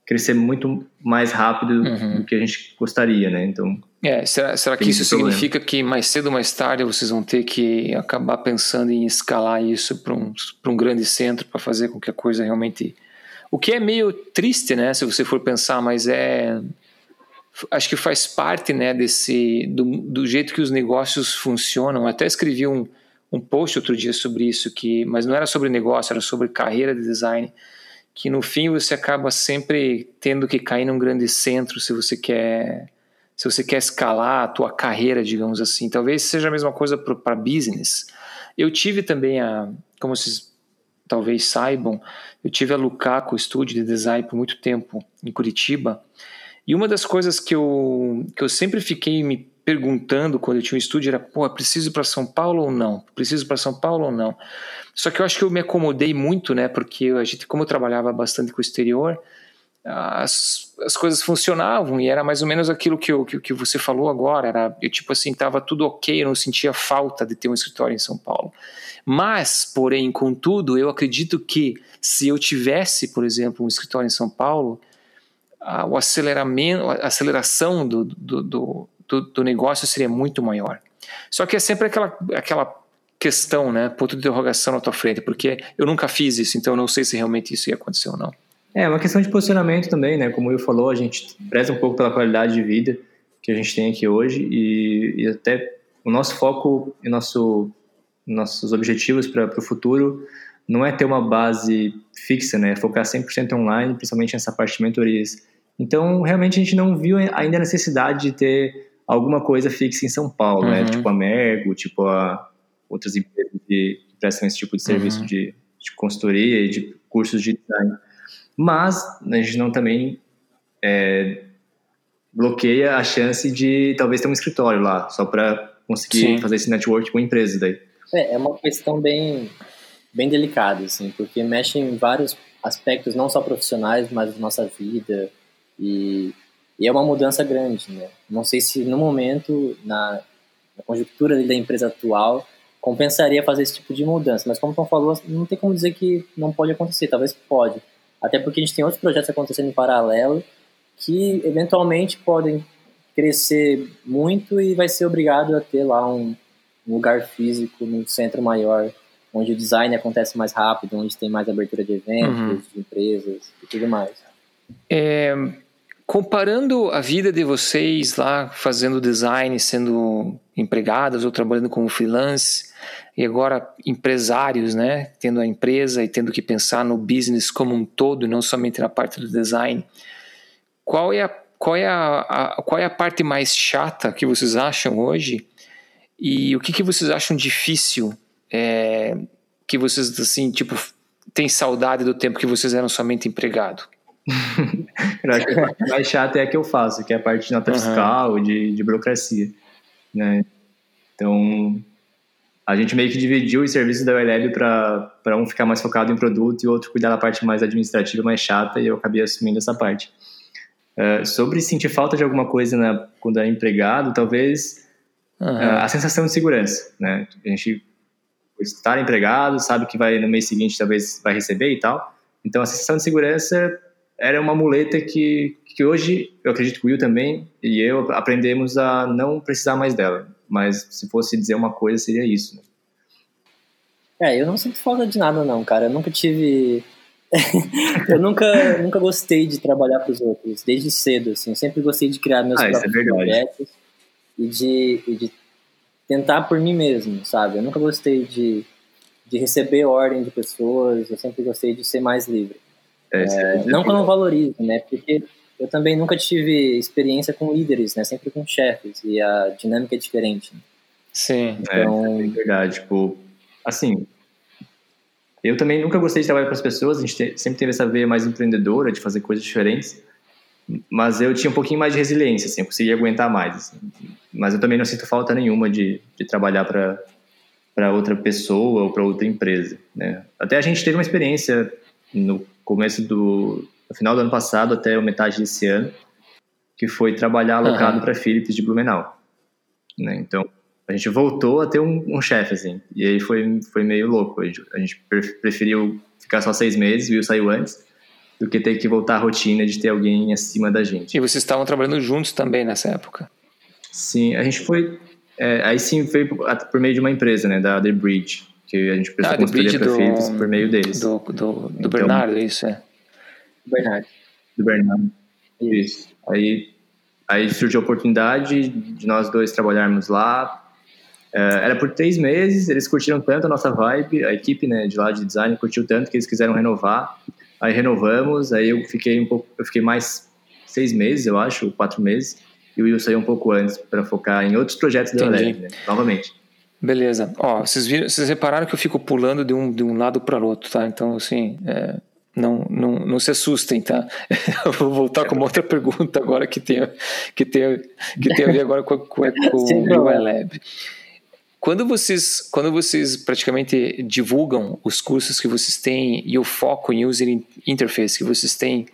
crescer muito mais rápido uhum. do que a gente gostaria, né? Então. É, será, será que isso significa que mais cedo ou mais tarde vocês vão ter que acabar pensando em escalar isso para um, um grande centro para fazer com que a coisa realmente. O que é meio triste, né? Se você for pensar, mas é. Acho que faz parte, né, desse. do, do jeito que os negócios funcionam. até escrevi um, um post outro dia sobre isso, que, mas não era sobre negócio, era sobre carreira de design, que no fim você acaba sempre tendo que cair num grande centro se você quer se você quer escalar a tua carreira, digamos assim. Talvez seja a mesma coisa para business. Eu tive também a, como vocês talvez saibam, eu tive a Lucaco Studio de Design por muito tempo em Curitiba. E uma das coisas que eu, que eu sempre fiquei me perguntando quando eu tinha um estúdio era, pô, preciso ir para São Paulo ou não? Preciso para São Paulo ou não? Só que eu acho que eu me acomodei muito, né? Porque a gente, como eu trabalhava bastante com o exterior, as, as coisas funcionavam e era mais ou menos aquilo que, eu, que, que você falou agora. Era, eu, tipo assim, tava tudo ok, eu não sentia falta de ter um escritório em São Paulo. Mas, porém, contudo, eu acredito que se eu tivesse, por exemplo, um escritório em São Paulo, a, o aceleramento, a aceleração do, do, do, do, negócio seria muito maior. Só que é sempre aquela, aquela questão, né? Ponto de interrogação na tua frente, porque eu nunca fiz isso, então eu não sei se realmente isso ia acontecer ou não. É, uma questão de posicionamento também, né? Como o Will falou, a gente preza um pouco pela qualidade de vida que a gente tem aqui hoje e, e até o nosso foco e nosso, nossos objetivos para o futuro não é ter uma base fixa, né? Focar 100% online, principalmente nessa parte de mentorias. Então, realmente a gente não viu ainda a necessidade de ter alguma coisa fixa em São Paulo, né? uhum. né? Tipo a Mergo, tipo a outras empresas que prestam esse tipo de serviço uhum. de, de consultoria e de cursos de design mas a gente não também é, bloqueia a chance de talvez ter um escritório lá, só para conseguir Sim. fazer esse network com empresas daí. É, é uma questão bem, bem delicada, assim, porque mexe em vários aspectos, não só profissionais, mas da nossa vida, e, e, é uma mudança grande, né? Não sei se no momento, na, na conjuntura da empresa atual, compensaria fazer esse tipo de mudança, mas como o Tom falou, não tem como dizer que não pode acontecer, talvez pode, até porque a gente tem outros projetos acontecendo em paralelo que eventualmente podem crescer muito e vai ser obrigado a ter lá um, um lugar físico num centro maior, onde o design acontece mais rápido, onde tem mais abertura de eventos, uhum. de empresas e tudo mais. É, comparando a vida de vocês lá fazendo design, sendo empregadas ou trabalhando como freelance, e agora empresários, né, tendo a empresa e tendo que pensar no business como um todo, não somente na parte do design. Qual é a, qual é a, a qual é a parte mais chata que vocês acham hoje? E o que, que vocês acham difícil? É, que vocês, assim, tipo, têm saudade do tempo que vocês eram somente empregado? Mais chata é a que eu faço, que é a parte de nota uhum. fiscal, de, de burocracia. Né? Então, a gente meio que dividiu os serviços da ULL para um ficar mais focado em produto e outro cuidar da parte mais administrativa, mais chata, e eu acabei assumindo essa parte. Uh, sobre sentir falta de alguma coisa na, quando é empregado, talvez uhum. uh, a sensação de segurança, né? A gente estar empregado, sabe que vai no mês seguinte talvez vai receber e tal. Então a sensação de segurança era uma muleta que, que hoje eu acredito que o Will também e eu aprendemos a não precisar mais dela mas se fosse dizer uma coisa, seria isso. Né? É, eu não sinto falta de nada, não, cara. Eu nunca tive. [laughs] eu nunca, nunca gostei de trabalhar para os outros, desde cedo, assim. Eu sempre gostei de criar meus ah, é próprios é projetos e de, e de tentar por mim mesmo, sabe? Eu nunca gostei de, de receber ordem de pessoas, eu sempre gostei de ser mais livre. É, é, não que eu não valorize, né? Porque eu também nunca tive experiência com líderes, né? Sempre com chefes e a dinâmica é diferente. Sim. Então... É, é verdade. Tipo, assim, eu também nunca gostei de trabalhar com as pessoas. A gente sempre teve essa veia mais empreendedora de fazer coisas diferentes. Mas eu tinha um pouquinho mais de resiliência, assim, eu conseguia aguentar mais. Assim. Mas eu também não sinto falta nenhuma de, de trabalhar para para outra pessoa ou para outra empresa. Né? Até a gente teve uma experiência no começo do, final do ano passado até a metade desse ano, que foi trabalhar alocado uhum. para Philips de Blumenau. Né? Então, a gente voltou a ter um, um chefe, assim, e aí foi, foi meio louco. A gente, a gente preferiu ficar só seis meses, o Will saiu antes, do que ter que voltar à rotina de ter alguém acima da gente. E vocês estavam trabalhando juntos também nessa época? Sim, a gente foi. É, aí sim veio por, por, meio de uma empresa, né, da The Bridge, que a gente prestou ah, consultoria para Philips por meio deles. Do, do, do então, Bernardo, isso é. Bernardo. Do Bernardo. Isso. Aí, aí surgiu a oportunidade de nós dois trabalharmos lá. É, era por três meses, eles curtiram tanto a nossa vibe, a equipe né, de lá de design curtiu tanto que eles quiseram renovar. Aí renovamos, aí eu fiquei um pouco, eu fiquei mais seis meses, eu acho, quatro meses. E o Will saiu um pouco antes para focar em outros projetos da Leve, né, novamente. Beleza. Ó, vocês, viram, vocês repararam que eu fico pulando de um, de um lado para o outro, tá? Então, assim, é, Não, não, não se assustem, tá? [laughs] Eu vou voltar com uma outra pergunta agora que tem, que tem, que tem a ver agora com, com, [laughs] com o UI Lab. Quando vocês, quando vocês praticamente divulgam os cursos que vocês têm e o foco em user interface que vocês têm,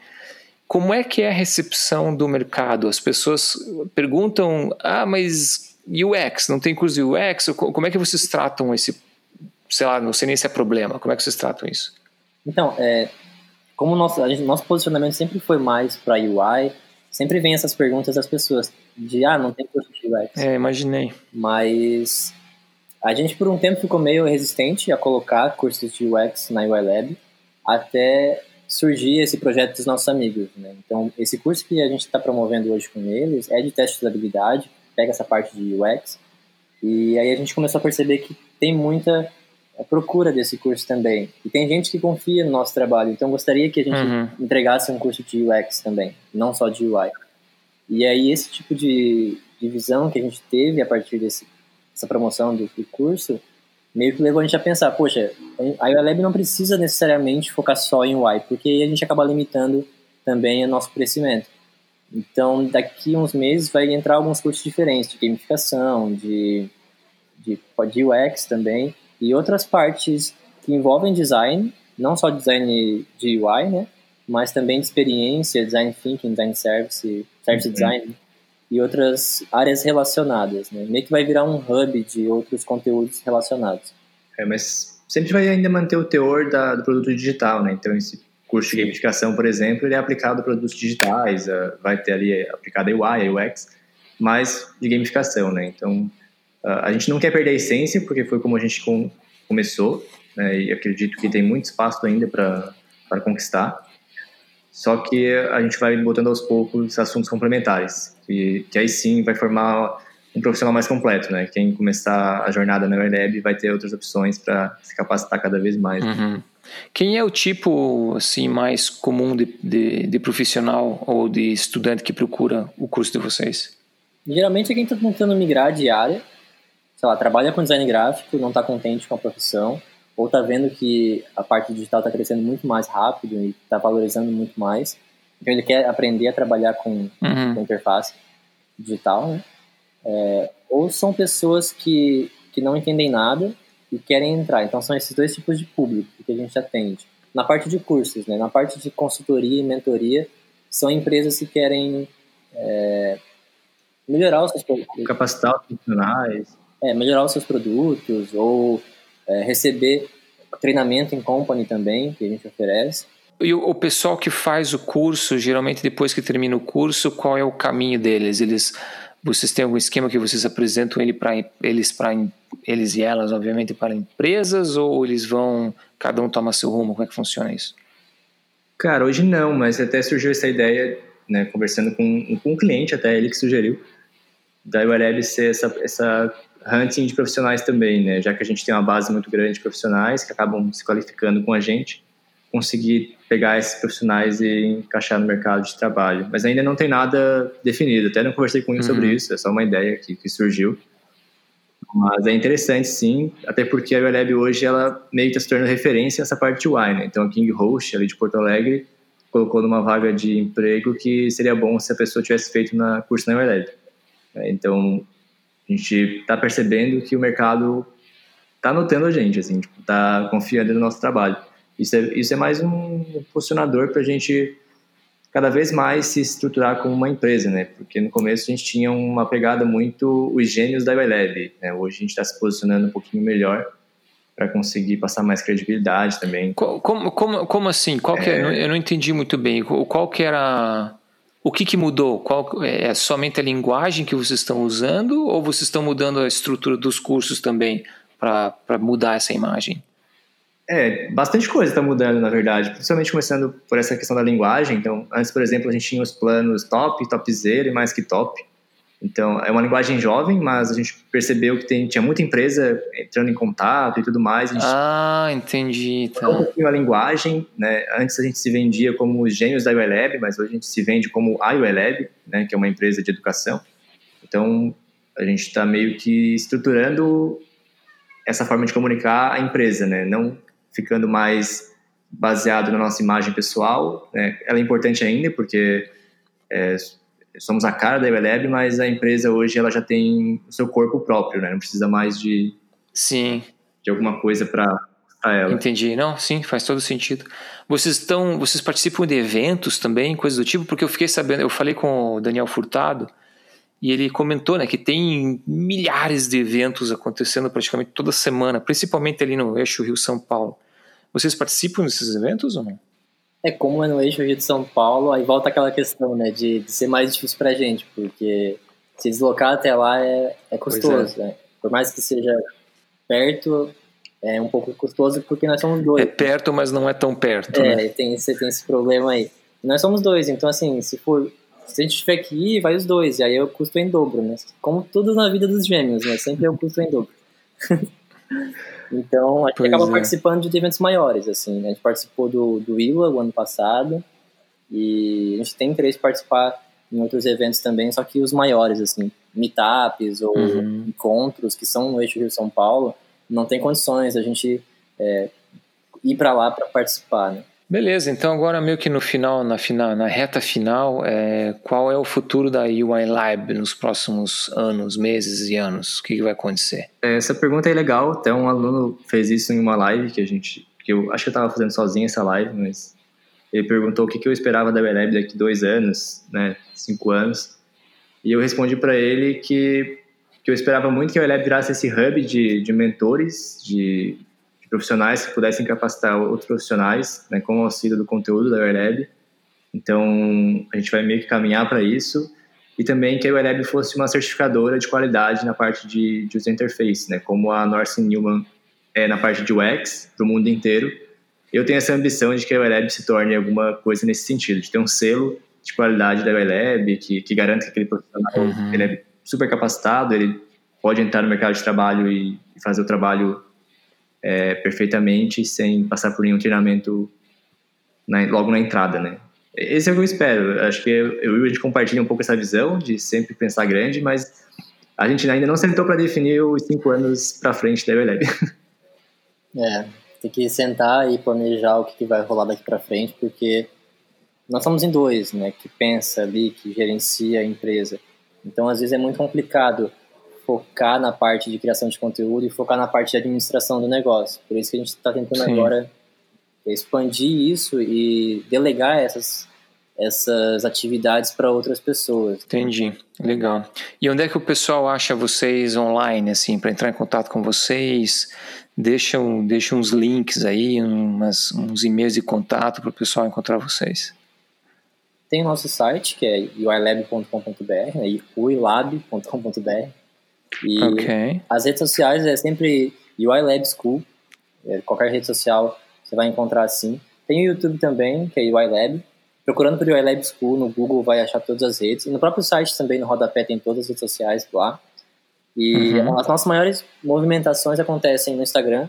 como é que é a recepção do mercado? As pessoas perguntam, ah, mas UX, não tem curso de UX? Como é que vocês tratam esse, sei lá, não sei nem se é problema, como é que vocês tratam isso? Então, é, como nosso, gente, nosso posicionamento sempre foi mais para UI, sempre vem essas perguntas das pessoas de ah, não tem curso de UX. É, imaginei. Mas a gente por um tempo ficou meio resistente a colocar cursos de UX na UI Lab, até surgir esse projeto dos nossos amigos. Né? Então, esse curso que a gente está promovendo hoje com eles é de teste de habilidade, pega essa parte de UX, e aí a gente começou a perceber que tem muita a procura desse curso também. E tem gente que confia no nosso trabalho, então gostaria que a gente uhum. entregasse um curso de UX também, não só de UI. E aí esse tipo de, de visão que a gente teve a partir desse, dessa promoção do, do curso, meio que levou a gente a pensar, poxa, a ULab não precisa necessariamente focar só em UI, porque aí a gente acaba limitando também o nosso crescimento. Então, daqui uns meses vai entrar alguns cursos diferentes, de gamificação, de, de, de UX também, e outras partes que envolvem design, não só design de UI, né, mas também de experiência, design thinking, design service, service uhum. design e outras áreas relacionadas, né? Meio que vai virar um hub de outros conteúdos relacionados. É, mas sempre vai ainda manter o teor da, do produto digital, né? Então esse curso de gamificação, por exemplo, ele é aplicado a produtos digitais, vai ter ali aplicado a UI, a UX, mas de gamificação, né? Então a gente não quer perder a essência, porque foi como a gente com, começou, né, e acredito que tem muito espaço ainda para conquistar. Só que a gente vai botando aos poucos assuntos complementares, que, que aí sim vai formar um profissional mais completo, né? Quem começar a jornada na UNEB vai ter outras opções para se capacitar cada vez mais. Uhum. Quem é o tipo assim mais comum de, de, de, profissional ou de estudante que procura o curso de vocês? Geralmente é quem está tentando migrar de área sei lá, trabalha com design gráfico, não está contente com a profissão, ou está vendo que a parte digital está crescendo muito mais rápido e está valorizando muito mais, então ele quer aprender a trabalhar com, uhum. com interface digital, né? É, ou são pessoas que, que não entendem nada e querem entrar. Então são esses dois tipos de público que a gente atende. Na parte de cursos, né? na parte de consultoria e mentoria, são empresas que querem é, melhorar os seus produtos. Capacitar os funcionários é, melhorar os seus produtos ou é, receber treinamento em company também, que a gente oferece. E o, o, pessoal que faz o curso, geralmente depois que termina o curso, qual é o caminho deles? Eles, vocês têm algum esquema que vocês apresentam ele para eles para eles e elas, obviamente, para empresas ou eles vão cada um toma seu rumo? Como é que funciona isso? Cara, hoje não, mas até surgiu essa ideia, né, conversando com, com um cliente até ele que sugeriu da URL ser essa, essa hunting de profissionais também, né? Já que a gente tem uma base muito grande de profissionais que acabam se qualificando com a gente, conseguir pegar esses profissionais e encaixar no mercado de trabalho. Mas ainda não tem nada definido. Até não conversei com ele uhum. sobre isso. É só uma ideia que, que surgiu. Mas é interessante, sim, até porque a ULab hoje ela meio que está se tornando referência nessa parte de UI, né? Então a King Host, ali de Porto Alegre, colocou numa vaga de emprego que seria bom se a pessoa tivesse feito na curso na ULab. Então, a gente está percebendo que o mercado está notando a gente, assim, está tipo, confiando no nosso trabalho. Isso é, isso é mais um posicionador para a gente cada vez mais se estruturar como uma empresa, né? Porque no começo a gente tinha uma pegada muito os gênios da iWeb, né? Hoje a gente está se posicionando um pouquinho melhor para conseguir passar mais credibilidade também. Como, como, como assim? Qual é... é... Eu não entendi muito bem. Qual que era o que, que mudou? Qual, é somente a linguagem que vocês estão usando ou vocês estão mudando a estrutura dos cursos também para mudar essa imagem? É, bastante coisa está mudando, na verdade, principalmente começando por essa questão da linguagem. Então, antes, por exemplo, a gente tinha os planos top, top zero e mais que top. Então, é uma linguagem jovem, mas a gente percebeu que tem, tinha muita empresa entrando em contato e tudo mais. ah, entendi. Tá. Um pouquinho a linguagem, né? Antes a gente se vendia como os gênios da UELab, mas hoje a gente se vende como a UELab, né? Que é uma empresa de educação. Então, a gente está meio que estruturando essa forma de comunicar a empresa, né? Não ficando mais baseado na nossa imagem pessoal. Né? Ela é importante ainda porque é, somos a cara da Evelab, mas a empresa hoje ela já tem o seu corpo próprio, né? Não precisa mais de sim de alguma coisa para ela. Entendi. Não, sim, faz todo sentido. Vocês estão, vocês participam de eventos também, coisas do tipo, porque eu fiquei sabendo, eu falei com o Daniel Furtado e ele comentou, né, que tem milhares de eventos acontecendo praticamente toda semana, principalmente ali no eixo Rio São Paulo. Vocês participam desses eventos ou não? É como é no eixo Rio de São Paulo, aí volta aquela questão, né, de, de ser mais difícil pra gente, porque se deslocar até lá é, é custoso, é. né? Por mais que seja perto, é um pouco custoso porque nós somos dois. É perto, mas não é tão perto. É, né? tem, você tem esse problema aí. E nós somos dois, então assim, se for. Se a gente tiver que ir, vai os dois, e aí eu custo em dobro, né? Como tudo na vida dos gêmeos, né? Sempre eu custo em dobro. [laughs] então, a gente pois acaba é. participando de eventos maiores, assim. Né? A gente participou do, do ILA o ano passado, e a gente tem interesse em participar em outros eventos também, só que os maiores, assim, meetups ou uhum. encontros que são no eixo Rio São Paulo, não tem condições a gente é, ir para lá para participar, né? Beleza, então agora meio que no final, na, final, na reta final, é, qual é o futuro da UI Lab nos próximos anos, meses e anos? O que, que vai acontecer? É, essa pergunta é legal, até um aluno fez isso em uma live que a gente, que eu acho que eu estava fazendo sozinho essa live, mas ele perguntou o que, que eu esperava da UI Lab daqui dois anos, né, cinco anos, e eu respondi para ele que que eu esperava muito que a Eleb virasse esse hub de, de mentores, de, profissionais que pudessem capacitar outros profissionais, né, com o auxílio do conteúdo da Eleb. Então, a gente vai meio que caminhar para isso. E também que a Eleb fosse uma certificadora de qualidade na parte de, de user interface, né, como a Norse Newman é na parte de UX, para o mundo inteiro. Eu tenho essa ambição de que a Eleb se torne alguma coisa nesse sentido, de ter um selo de qualidade da Eleb que, que garanta que aquele profissional uhum. ele é super capacitado, ele pode entrar no mercado de trabalho e, fazer o trabalho é, perfeitamente sem passar por nenhum treinamento na, logo na entrada, né? Esse é o que eu espero. Acho que eu, e a gente compartilha um pouco essa visão de sempre pensar grande, mas a gente ainda não sentou para definir os cinco anos para frente da Evelab. [laughs] É, tem que sentar e planejar o que, que vai rolar daqui para frente, porque nós somos em dois, né? Que pensa ali, que gerencia a empresa. Então, às vezes é muito complicado focar na parte de criação de conteúdo e focar na parte de administração do negócio. Por isso que a gente está tentando Sim. agora expandir isso e delegar essas essas atividades para outras pessoas. Entendi, legal. E onde é que o pessoal acha vocês online, assim, para entrar em contato com vocês? Deixa, deixa uns links aí, umas, uns e-mails de contato para o pessoal encontrar vocês. Tem o nosso site, que é uilab.com.br, né, uilab.com.br. E okay. as redes sociais é sempre UiLab School. É, qualquer rede social você vai encontrar assim. Tem o YouTube também, que é UiLab. Procurando por UiLab School no Google vai achar todas as redes. E no próprio site também, no rodapé, tem todas as redes sociais lá. E uhum. as nossas maiores movimentações acontecem no Instagram,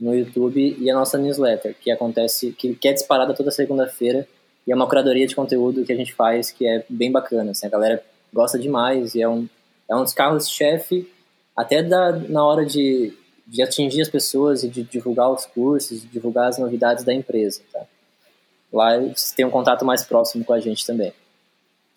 no YouTube e a nossa newsletter, que acontece, que, que é disparada toda segunda-feira e é uma curadoria de conteúdo que a gente faz que é bem bacana. Assim, a galera gosta demais e é um, é um dos carros-chefe até da, na hora de, de atingir as pessoas e de divulgar os cursos, de divulgar as novidades da empresa. Tá? Lá eles têm um contato mais próximo com a gente também.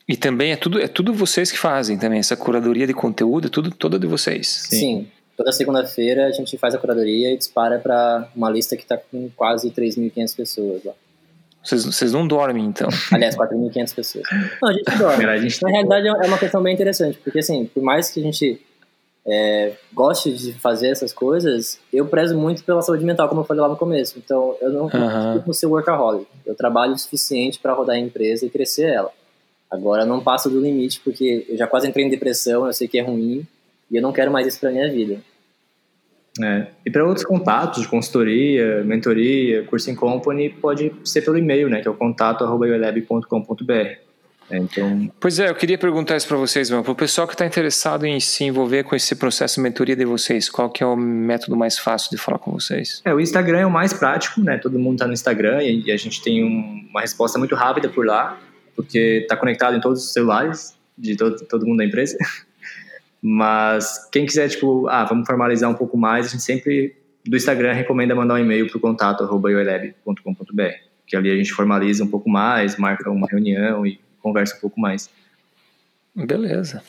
E também é tudo, é tudo vocês que fazem também, essa curadoria de conteúdo é tudo toda de vocês. Sim. Sim. Toda segunda-feira a gente faz a curadoria e dispara para uma lista que está com quase 3.500 pessoas lá. Vocês, vocês não dormem, então? [laughs] Aliás, 4.500 pessoas. Não, a gente dorme. a gente Na realidade, é uma questão bem interessante, porque, assim, por mais que a gente é, goste de fazer essas coisas, eu prezo muito pela saúde mental, como eu falei lá no começo. Então, eu não consigo uhum. ser workaholic. Eu trabalho o suficiente para rodar a empresa e crescer ela. Agora, eu não passo do limite, porque eu já quase entrei em depressão, eu sei que é ruim, e eu não quero mais isso para minha vida. É. E para outros contatos de consultoria, mentoria, curso em company, pode ser pelo e-mail, né, que é o contato@uelab.com.br. É, então... Pois é, eu queria perguntar isso para vocês, para o pessoal que está interessado em se envolver com esse processo de mentoria de vocês, qual que é o método mais fácil de falar com vocês? É, o Instagram é o mais prático, né? Todo mundo está no Instagram e a gente tem um, uma resposta muito rápida por lá, porque está conectado em todos os celulares de todo, todo mundo da empresa. [laughs] Mas quem quiser, tipo, ah, vamos formalizar um pouco mais, a gente sempre do Instagram recomenda mandar um e-mail para o contato contato.ioelab.com.br, que ali a gente formaliza um pouco mais, marca uma reunião e conversa um pouco mais. Beleza.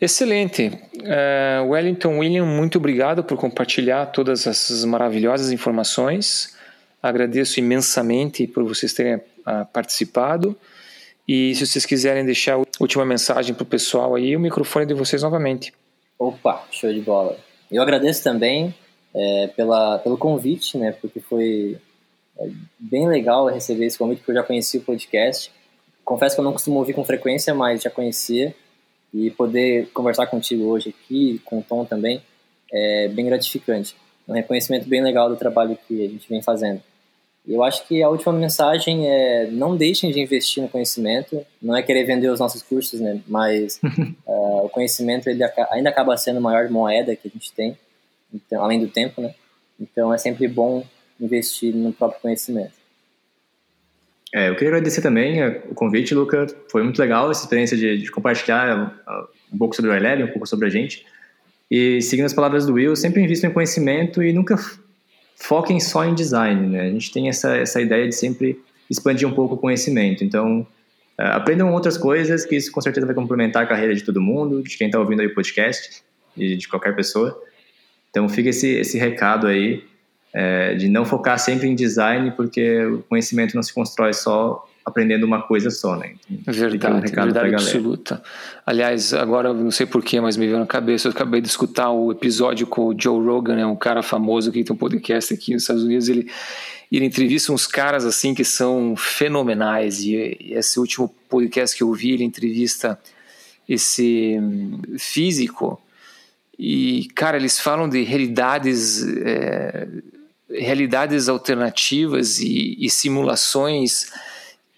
Excelente. Uh, Wellington William, muito obrigado por compartilhar todas essas maravilhosas informações. Agradeço imensamente por vocês terem uh, participado. E se vocês quiserem deixar última mensagem para o pessoal aí, o microfone de vocês novamente. Opa, show de bola. Eu agradeço também é, pela, pelo convite, né? Porque foi é, bem legal receber esse convite, porque eu já conheci o podcast. Confesso que eu não costumo ouvir com frequência, mas já conhecia. E poder conversar contigo hoje aqui, com o Tom também, é bem gratificante. Um reconhecimento bem legal do trabalho que a gente vem fazendo. Eu acho que a última mensagem é não deixem de investir no conhecimento. Não é querer vender os nossos cursos, né? Mas uh, [laughs] o conhecimento ele ainda acaba sendo a maior moeda que a gente tem, então, além do tempo, né? Então é sempre bom investir no próprio conhecimento. É, eu queria agradecer também é, o convite, Luca. Foi muito legal essa experiência de, de compartilhar um pouco sobre o iLab, um pouco sobre a gente. E seguindo as palavras do Will, sempre invisto em conhecimento e nunca foquem só em design. Né? A gente tem essa, essa ideia de sempre expandir um pouco o conhecimento. Então, uh, aprendam outras coisas, que isso com certeza vai complementar a carreira de todo mundo, de quem está ouvindo aí o podcast e de qualquer pessoa. Então, fica esse, esse recado aí é, de não focar sempre em design, porque o conhecimento não se constrói só aprendendo uma coisa só, né? Então, verdade, um verdade absoluta. Aliás, agora não sei porquê, mas me veio na cabeça, eu acabei de escutar o episódio com o Joe Rogan, né, um cara famoso que tem um podcast aqui nos Estados Unidos, ele ele entrevista uns caras assim que são fenomenais. E, e esse último podcast que eu vi, ele entrevista esse hum, físico. E, cara, eles falam de realidades é, realidades alternativas e, e, simulações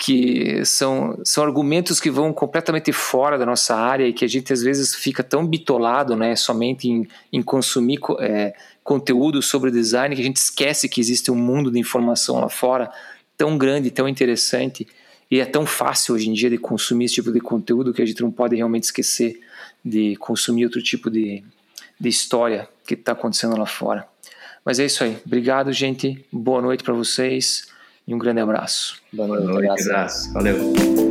que são, são argumentos que vão completamente fora da nossa área e que a gente às vezes fica tão bitolado né, somente em, em consumir é, conteúdo sobre design que a gente esquece que existe um mundo de informação lá fora tão grande, tão interessante e é tão fácil hoje em dia de consumir esse tipo de conteúdo que a gente não pode realmente esquecer de consumir outro tipo de, de história que está acontecendo lá fora. Mas é isso aí. Obrigado, gente. Boa noite para vocês e um grande abraço. Boa noite. Boa noite. Abraço. Valeu.